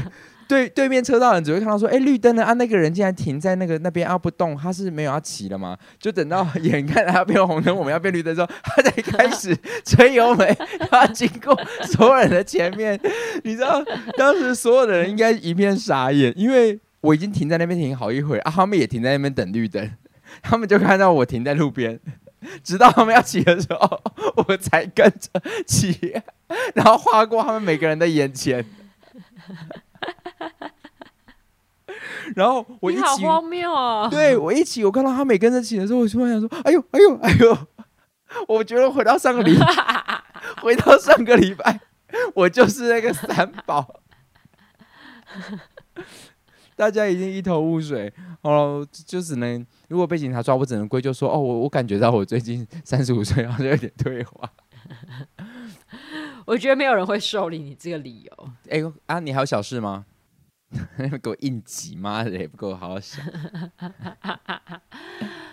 对对面车道人只会看到说，哎，绿灯呢啊，那个人竟然停在那个那边啊不动，他是没有要骑了吗？就等到 [LAUGHS] 眼看他变红灯，我们要变绿灯的时候，他才开始吹油门，[LAUGHS] 他经过所有人的前面。你知道当时所有的人应该一片傻眼，因为我已经停在那边停好一会啊，他们也停在那边等绿灯，[LAUGHS] 他们就看到我停在路边，直到他们要骑的时候，我才跟着骑，然后划过他们每个人的眼前。[LAUGHS] 然后我一起，好荒谬啊！对，我一起，我看到他没跟着起的时候，我突然想说：“哎呦，哎呦，哎呦！” [LAUGHS] 我觉得回到上个礼拜，[LAUGHS] 回到上个礼拜，我就是那个三宝。大家已经一头雾水哦，就只能如果被警察抓，我只能归咎说：“哦，我我感觉到我最近三十五岁，好像有点退化。”我觉得没有人会受理你这个理由。哎呦啊，你还有小事吗？[LAUGHS] 给我应急，妈的也不够好好想。[LAUGHS]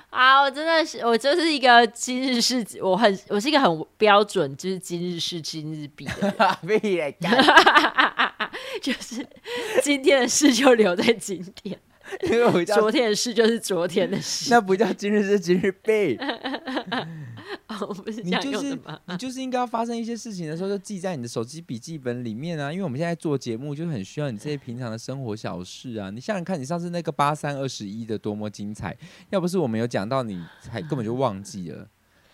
啊，我真的是，我就是一个今日事，我很，我是一个很标准，就是今日事今日毕的 [LAUGHS] 就是今天的事就留在今天。因为我昨天的事就是昨天的事，那不叫今日事今日毕。[LAUGHS] 哦，我不是这样用的吗？你就是你就是应该要发生一些事情的时候，就记在你的手机笔记本里面啊。因为我们现在做节目，就很需要你这些平常的生活小事啊。你想想看，你上次那个八三二十一的多么精彩，要不是我们有讲到，你还根本就忘记了。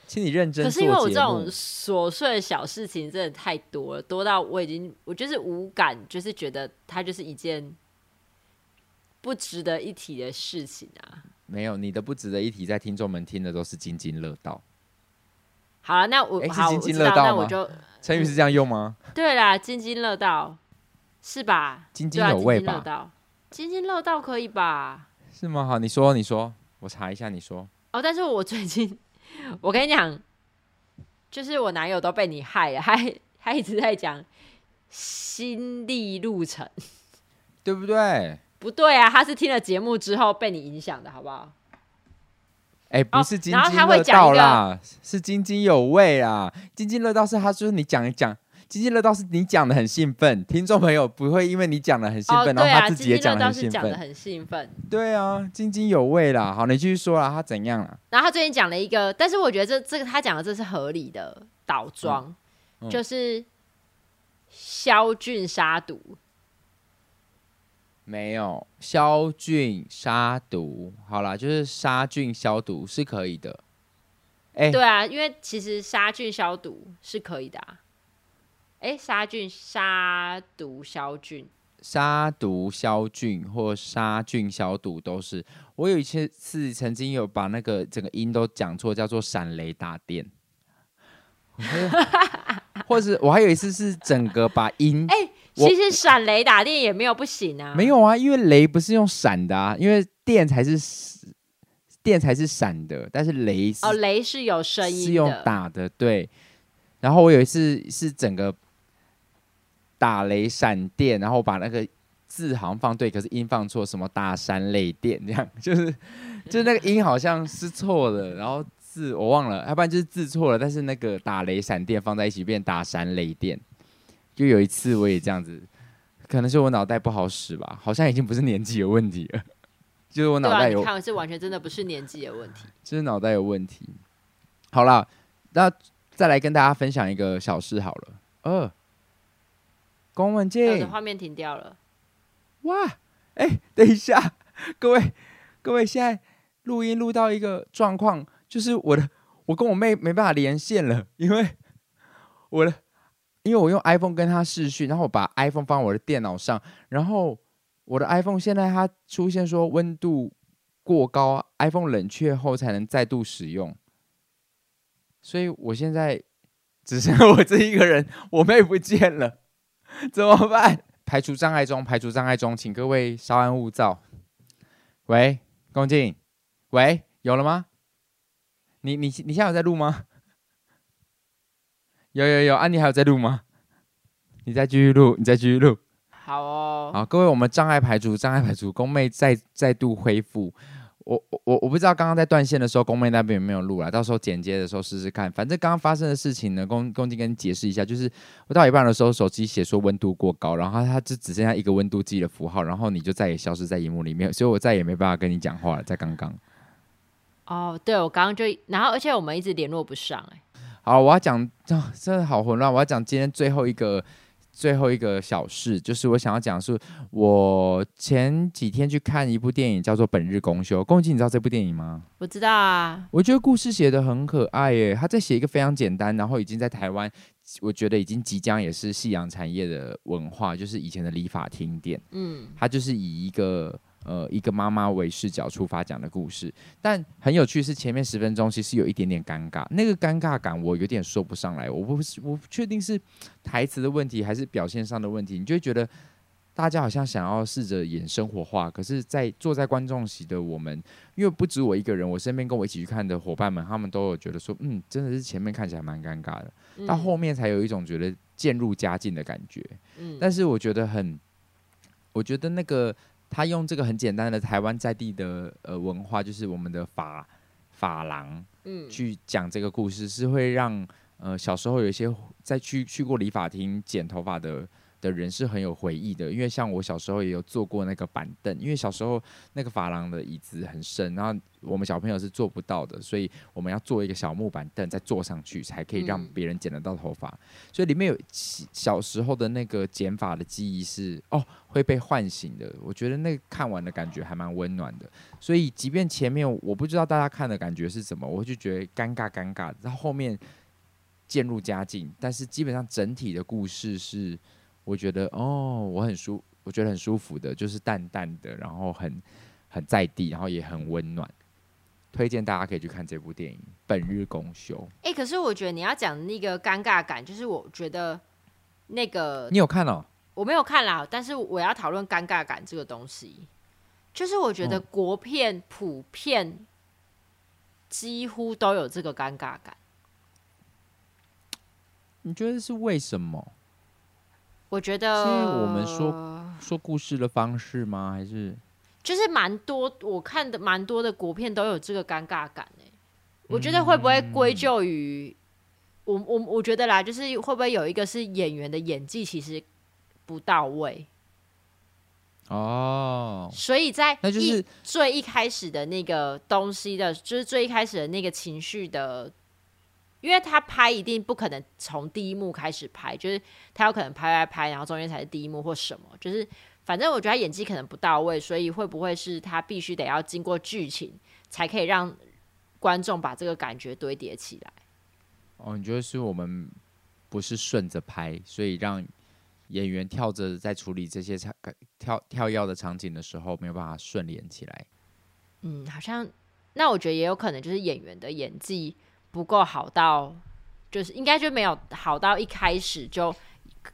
请你认真。可是因为我这种琐碎的小事情真的太多了，多到我已经我就是无感，就是觉得它就是一件。不值得一提的事情啊！没有，你的不值得一提，在听众们听的都是津津乐道。好了，那我、欸、是津津乐道吗？那我就成语是这样用吗？对啦，津津乐道是吧？津津有味吧？津津乐道可以吧？是吗？好，你说，你说，我查一下，你说。哦，但是我最近，[LAUGHS] 我跟你讲，就是我男友都被你害了，[LAUGHS] 还还一直在讲心力路程，对不对？不对啊，他是听了节目之后被你影响的，好不好？哎、欸，不是津津乐道啦，是津津有味啊！津津乐道是他，就是你讲一讲，津津乐道是你讲的很兴奋，听众朋友不会因为你讲的很兴奋，哦、然后他自己也讲的很兴奋。津津乐道是讲的很兴奋。对啊，津津有味啦。好，你继续说啦，他怎样了？然后他最近讲了一个，但是我觉得这这个他讲的这是合理的倒装，嗯嗯、就是消菌杀毒。没有消菌杀毒，好啦，就是杀菌消毒是可以的。哎，对啊，因为其实杀菌消毒是可以的啊。哎，杀菌、杀毒、消菌、杀毒、消菌或杀菌消毒都是。我有一次曾经有把那个整个音都讲错，叫做闪雷打电，或者是我还有一次是整个把音 [LAUGHS] 哎。其实闪雷打电也没有不行啊，没有啊，因为雷不是用闪的啊，因为电才是电才是闪的，但是雷是哦，雷是有声音的，是用打的，对。然后我有一次是整个打雷闪电，然后把那个字好像放对，可是音放错，什么打闪雷电这样，就是 [LAUGHS] 就是那个音好像是错的，然后字我忘了，要不然就是字错了，但是那个打雷闪电放在一起变打闪雷电。就有一次我也这样子，可能是我脑袋不好使吧，好像已经不是年纪有问题了，[LAUGHS] 就是我脑袋有，你看是完全真的不是年纪有问题，就是脑袋有问题。好了，那再来跟大家分享一个小事好了。呃，公文镜，画面停掉了。哇，哎、欸，等一下，各位各位，现在录音录到一个状况，就是我的我跟我妹没办法连线了，因为我的。因为我用 iPhone 跟他视讯，然后我把 iPhone 放我的电脑上，然后我的 iPhone 现在它出现说温度过高，iPhone 冷却后才能再度使用，所以我现在只剩我这一个人，我妹不见了，怎么办？排除障碍中，排除障碍中，请各位稍安勿躁。喂，龚静，喂，有了吗？你你你现在有在录吗？有有有，安、啊、你还有在录吗？你再继续录，你再继续录。好哦。好，各位，我们障碍排除，障碍排除，宫妹再再度恢复。我我我不知道刚刚在断线的时候，宫妹那边有没有录啊？到时候剪接的时候试试看。反正刚刚发生的事情呢，宫宫静跟你解释一下，就是我到一半的时候，手机写说温度过高，然后它就只剩下一个温度计的符号，然后你就再也消失在荧幕里面，所以我再也没办法跟你讲话了。在刚刚。哦，对，我刚刚就，然后而且我们一直联络不上、欸，哎。好，我要讲，真的好混乱。我要讲今天最后一个最后一个小事，就是我想要讲述我前几天去看一部电影，叫做《本日公休》。恭喜你知道这部电影吗？我知道啊。我觉得故事写的很可爱耶。他在写一个非常简单，然后已经在台湾，我觉得已经即将也是夕阳产业的文化，就是以前的理发厅店。嗯，他就是以一个。呃，一个妈妈为视角出发讲的故事，但很有趣是前面十分钟其实有一点点尴尬，那个尴尬感我有点说不上来，我不是我不确定是台词的问题还是表现上的问题，你就会觉得大家好像想要试着演生活化，可是，在坐在观众席的我们，因为不止我一个人，我身边跟我一起去看的伙伴们，他们都有觉得说，嗯，真的是前面看起来蛮尴尬的，到后面才有一种觉得渐入佳境的感觉，嗯，但是我觉得很，我觉得那个。他用这个很简单的台湾在地的呃文化，就是我们的法法郎，嗯，去讲这个故事，是会让呃小时候有一些在去去过理发厅剪头发的。的人是很有回忆的，因为像我小时候也有坐过那个板凳，因为小时候那个发廊的椅子很深，然后我们小朋友是坐不到的，所以我们要做一个小木板凳再坐上去，才可以让别人剪得到头发。嗯、所以里面有小时候的那个剪发的记忆是哦会被唤醒的，我觉得那个看完的感觉还蛮温暖的。所以即便前面我不知道大家看的感觉是什么，我就觉得尴尬尴尬，然后后面渐入佳境，但是基本上整体的故事是。我觉得哦，我很舒，我觉得很舒服的，就是淡淡的，然后很很在地，然后也很温暖，推荐大家可以去看这部电影《本日公休》。哎、欸，可是我觉得你要讲那个尴尬感，就是我觉得那个你有看哦？我没有看啦，但是我要讨论尴尬感这个东西，就是我觉得国片普遍几乎都有这个尴尬感。你觉得是为什么？我觉得，是我们说说故事的方式吗？还是就是蛮多，我看的蛮多的国片都有这个尴尬感诶。我觉得会不会归咎于我我我觉得啦，就是会不会有一个是演员的演技其实不到位哦，所以在那就是最一开始的那个东西的，就是最一开始的那个情绪的，因为他拍一定不可能从第一幕开始拍，就是他有可能拍拍拍，然后中间才是第一幕或什么，就是反正我觉得他演技可能不到位，所以会不会是他必须得要经过剧情才可以让观众把这个感觉堆叠起来？哦，你觉得是我们不是顺着拍，所以让演员跳着在处理这些场跳跳跃的场景的时候，没有办法顺连起来？嗯，好像那我觉得也有可能就是演员的演技不够好到，就是应该就没有好到一开始就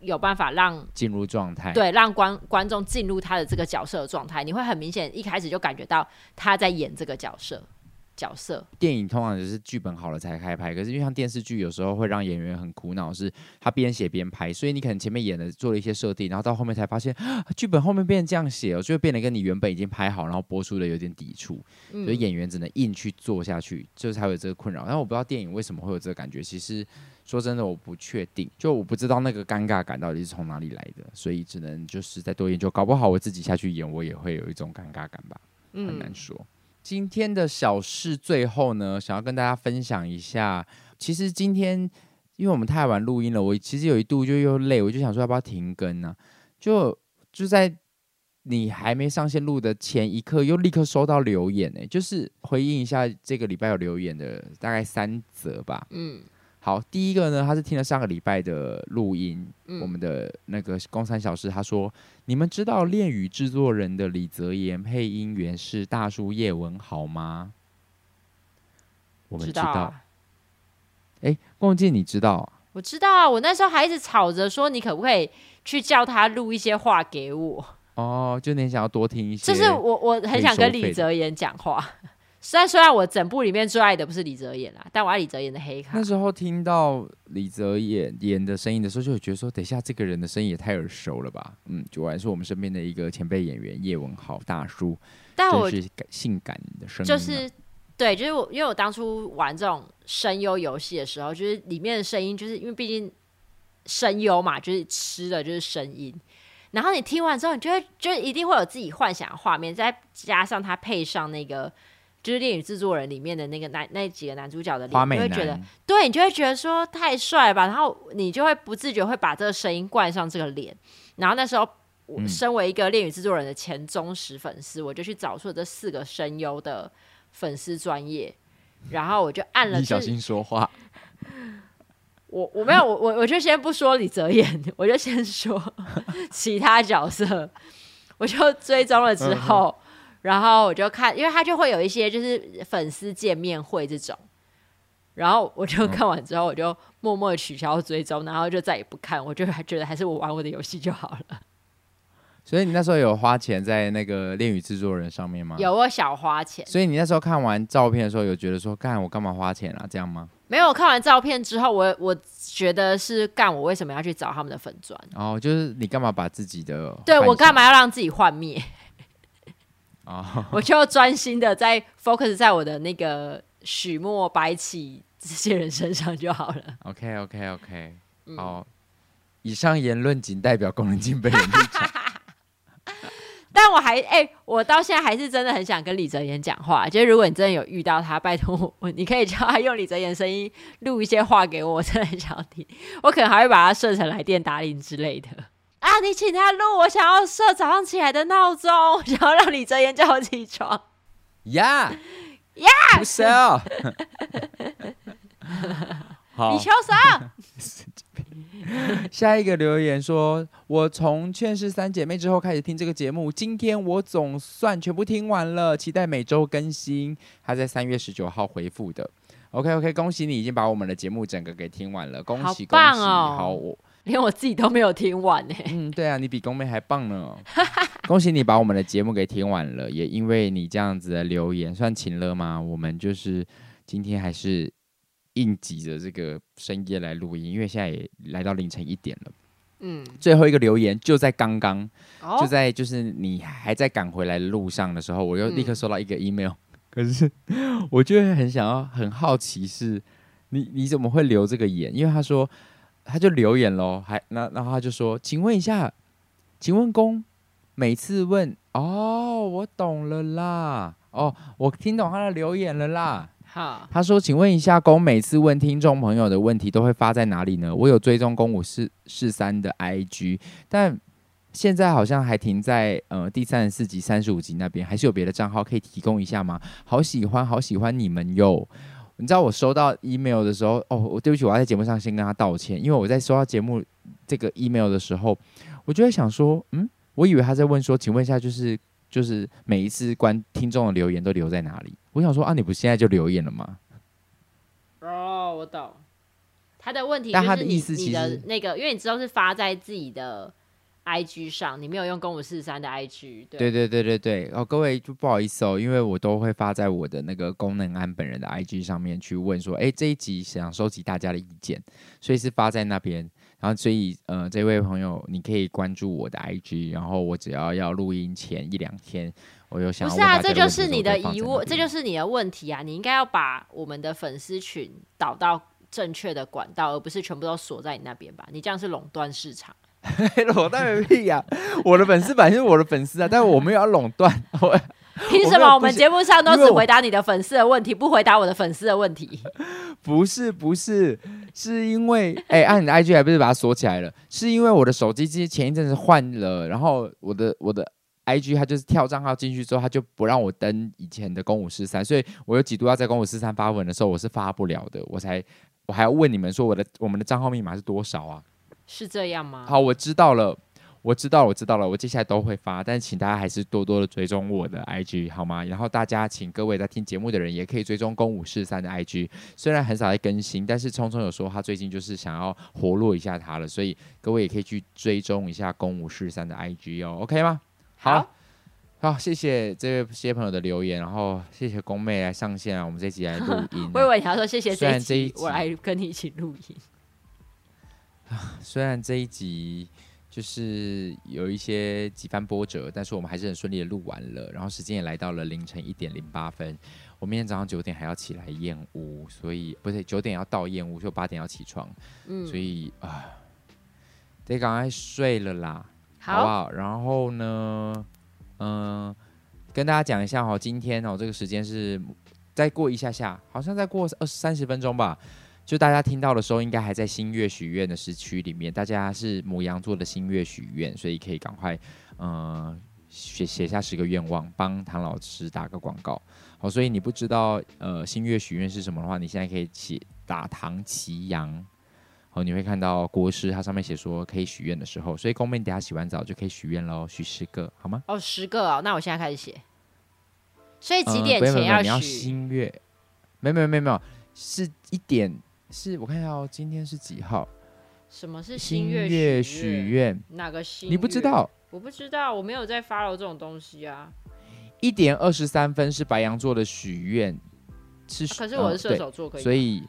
有办法让进入状态，对，让观观众进入他的这个角色的状态，你会很明显一开始就感觉到他在演这个角色。角色电影通常就是剧本好了才开拍，可是因为像电视剧有时候会让演员很苦恼，是他边写边拍，所以你可能前面演的做了一些设定，然后到后面才发现 [GASPS] 剧本后面变成这样写哦，就会变得跟你原本已经拍好，然后播出的有点抵触，嗯、所以演员只能硬去做下去，就是才会有这个困扰。但我不知道电影为什么会有这个感觉，其实说真的我不确定，就我不知道那个尴尬感到底是从哪里来的，所以只能就是再多研究，搞不好我自己下去演，我也会有一种尴尬感吧，很难说。嗯今天的小事最后呢，想要跟大家分享一下。其实今天因为我们太晚录音了，我其实有一度就又累，我就想说要不要停更呢？就就在你还没上线录的前一刻，又立刻收到留言呢，就是回应一下这个礼拜有留言的大概三则吧。嗯。好，第一个呢，他是听了上个礼拜的录音，嗯、我们的那个公三小时，他说：“你们知道《恋与制作人》的李泽言配音员是大叔叶文豪吗？”我们知道。哎，共进，你知道？我知道啊，我那时候还一直吵着说，你可不可以去叫他录一些话给我？哦，就你想要多听一些，就是我我很想跟李泽言讲话。虽然虽然我整部里面最爱的不是李泽言啦，但我爱李泽言的黑卡。那时候听到李泽言演的声音的时候，就会觉得说，等一下这个人的声音也太耳熟了吧？嗯，就还是我们身边的一个前辈演员叶文豪大叔，但我是性感的声音，就是对，就是我因为我当初玩这种声优游戏的时候，就是里面的声音，就是因为毕竟声优嘛，就是吃的就是声音。然后你听完之后，你就会就一定会有自己幻想的画面，再加上它配上那个。就是《恋与制作人》里面的那个男那几个男主角的脸，你会觉得，对，你就会觉得说太帅吧，然后你就会不自觉会把这个声音冠上这个脸。然后那时候，我身为一个《恋与制作人》的前忠实粉丝，嗯、我就去找出了这四个声优的粉丝专业，然后我就按了。你小心说话。我我没有我我我就先不说李泽言，我就先说 [LAUGHS] 其他角色，我就追踪了之后。嗯然后我就看，因为他就会有一些就是粉丝见面会这种，然后我就 [LAUGHS] 看完之后，我就默默的取消追踪，然后就再也不看。我就还觉得还是我玩我的游戏就好了。所以你那时候有花钱在那个《恋与制作人》上面吗？有，我小花钱。所以你那时候看完照片的时候，有觉得说干我干嘛花钱啊？这样吗？没有，看完照片之后，我我觉得是干我为什么要去找他们的粉砖？哦，就是你干嘛把自己的对我干嘛要让自己幻灭？Oh. 我就专心的在 focus 在我的那个许墨、白起这些人身上就好了。OK OK OK，好，嗯、以上言论仅代表工人金本人立场。[LAUGHS] 但我还哎、欸，我到现在还是真的很想跟李泽言讲话。就是如果你真的有遇到他，拜托我，你可以叫他用李泽言声音录一些话给我，我真的很想听。我可能还会把他设成来电打铃之类的。啊！你请他录，我想要设早上起来的闹钟，想要让李泽言叫我起床。呀呀！不是哦。好，你求啥？下一个留言说：“我从《劝世三姐妹》之后开始听这个节目，今天我总算全部听完了，期待每周更新。”他在三月十九号回复的。OK OK，恭喜你已经把我们的节目整个给听完了，恭喜恭喜！哦、好我。连我自己都没有听完呢。嗯，对啊，你比宫妹还棒呢。[LAUGHS] 恭喜你把我们的节目给听完了，也因为你这样子的留言，算勤了吗？我们就是今天还是应急着这个深夜来录音，因为现在也来到凌晨一点了。嗯，最后一个留言就在刚刚，哦、就在就是你还在赶回来的路上的时候，我又立刻收到一个 email，、嗯、[LAUGHS] 可是我就会很想要很好奇是你你怎么会留这个言？因为他说他就留言喽，还那然后他就说，请问一下，请问公每次问哦，我懂了啦，哦，我听懂他的留言了啦。好，他说，请问一下公每次问听众朋友的问题都会发在哪里呢？我有追踪公五四四三的 IG，但。现在好像还停在呃第三十四集、三十五集那边，还是有别的账号可以提供一下吗？好喜欢，好喜欢你们哟！你知道我收到 email 的时候，哦，我对不起，我要在节目上先跟他道歉，因为我在收到节目这个 email 的时候，我就在想说，嗯，我以为他在问说，请问一下，就是就是每一次关听众的留言都留在哪里？我想说啊，你不现在就留言了吗？哦，我懂。他的问题，但他的意思其实那个，因为你知道是发在自己的。I G 上，你没有用公五四三的 I G，对对对对对对哦，各位就不好意思哦，因为我都会发在我的那个功能安本人的 I G 上面去问说，哎，这一集想收集大家的意见，所以是发在那边，然后所以呃，这位朋友你可以关注我的 I G，然后我只要要录音前一两天，我有想不是啊，这就是你的疑问，这就是你的问题啊，你应该要把我们的粉丝群导到正确的管道，而不是全部都锁在你那边吧？你这样是垄断市场。垄断个屁呀！我的粉丝本来就是我的粉丝啊，但是我没有要垄断。[LAUGHS] 凭什么我们节目上都只回答你的粉丝的问题，不回答我的粉丝的问题？不是不是，是因为哎，按、欸啊、你的 IG 还不是把它锁起来了？是因为我的手机机前一阵子换了，然后我的我的 IG 它就是跳账号进去之后，它就不让我登以前的公五四三，所以我有几度要在公五四三发文的时候，我是发不了的，我才我还要问你们说我的我们的账号密码是多少啊？是这样吗？好，我知道了，我知道，我知道了，我接下来都会发，但是请大家还是多多的追踪我的 IG 好吗？然后大家，请各位在听节目的人也可以追踪公五四三的 IG，虽然很少在更新，但是聪聪有说他最近就是想要活络一下他了，所以各位也可以去追踪一下公五四三的 IG 哦，OK 吗？好，好，好，谢谢这些朋友的留言，然后谢谢公妹来上线啊，我们这集来录 [LAUGHS] 音、啊。我以为你要说谢谢这一集，这一集我来跟你一起录音。虽然这一集就是有一些几番波折，但是我们还是很顺利的录完了。然后时间也来到了凌晨一点零八分，我明天早上九点还要起来验屋，所以不是九点要到验屋，就八点要起床。嗯，所以啊，得赶快睡了啦，好，好不好？然后呢，嗯、呃，跟大家讲一下哈，今天哦，这个时间是再过一下下，好像再过二三十分钟吧。就大家听到的时候，应该还在新月许愿的时区里面。大家是母羊座的新月许愿，所以可以赶快，嗯，写写下十个愿望，帮唐老师打个广告。好，所以你不知道呃新月许愿是什么的话，你现在可以写打唐奇阳。好，你会看到国师它上面写说可以许愿的时候，所以公妹等下洗完澡就可以许愿喽，许十个好吗？哦，十个哦，那我现在开始写。所以几点前要许？呃、要新月？没没有没有没有，是一点。是我看一下哦，今天是几号？什么是新月许愿？哪个新？你不知道？我不知道，我没有在 follow 这种东西啊。一点二十三分是白羊座的许愿，是、啊。可是我是射手座，可以、哦，所以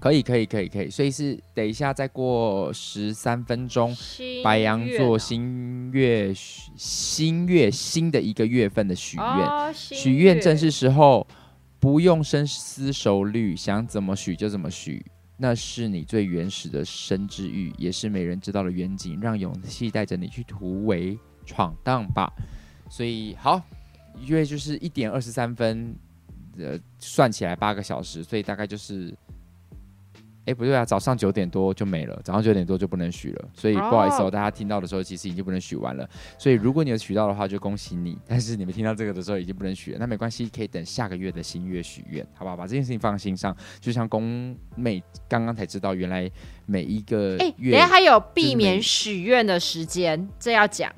可以，可以，可以，可以。所以是等一下再过十三分钟，白羊座新月许新月新的一个月份的许愿，许愿正是时候。不用深思熟虑，想怎么许就怎么许，那是你最原始的生之欲，也是没人知道的远景。让勇气带着你去突围闯荡吧。所以好，因为就是一点二十三分，呃，算起来八个小时，所以大概就是。哎，不对啊，早上九点多就没了，早上九点多就不能许了，所以不好意思哦，大家听到的时候其实已经不能许完了。所以如果你有许到的话，就恭喜你；但是你们听到这个的时候已经不能许了，那没关系，可以等下个月的新月许愿，好不好？把这件事情放在心上。就像宫妹刚刚才知道，原来每一个月，哎，还有避免许愿的时间，这要讲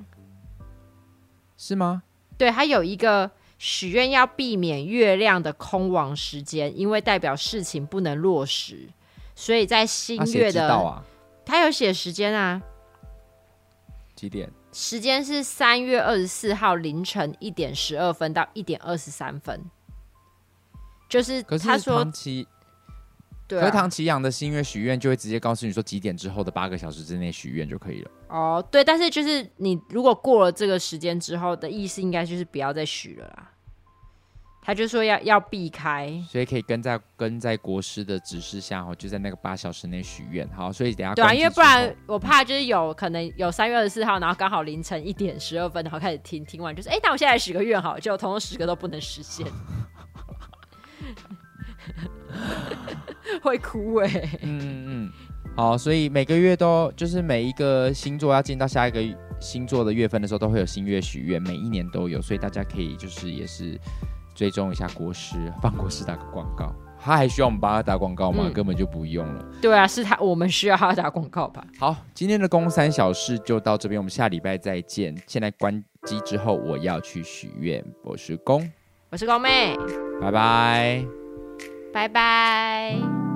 是吗？对，还有一个许愿要避免月亮的空亡时间，因为代表事情不能落实。所以在新月的，他，有写时间啊，几点？时间是三月二十四号凌晨一点十二分到一点二十三分，就是他说唐綺，对、啊，唐奇阳的新月许愿就会直接告诉你说几点之后的八个小时之内许愿就可以了。哦，对，但是就是你如果过了这个时间之后的意思，应该就是不要再许了啦。他就说要要避开，所以可以跟在跟在国师的指示下哦，就在那个八小时内许愿。好，所以等下对啊，因为不然我怕就是有可能有三月二十四号，然后刚好凌晨一点十二分，然后开始听听完就是哎，那我现在许个愿好，结果通通十个都不能实现，[LAUGHS] 会哭哎、欸。嗯嗯嗯，好，所以每个月都就是每一个星座要进到下一个星座的月份的时候，都会有新月许愿，每一年都有，所以大家可以就是也是。追踪一下国师，帮国师打个广告。他还需要我们帮他打广告吗？嗯、根本就不用了。对啊，是他，我们需要他打广告吧。好，今天的宫三小事就到这边，我们下礼拜再见。现在关机之后，我要去许愿。我是工，我是宫妹，拜拜，拜拜。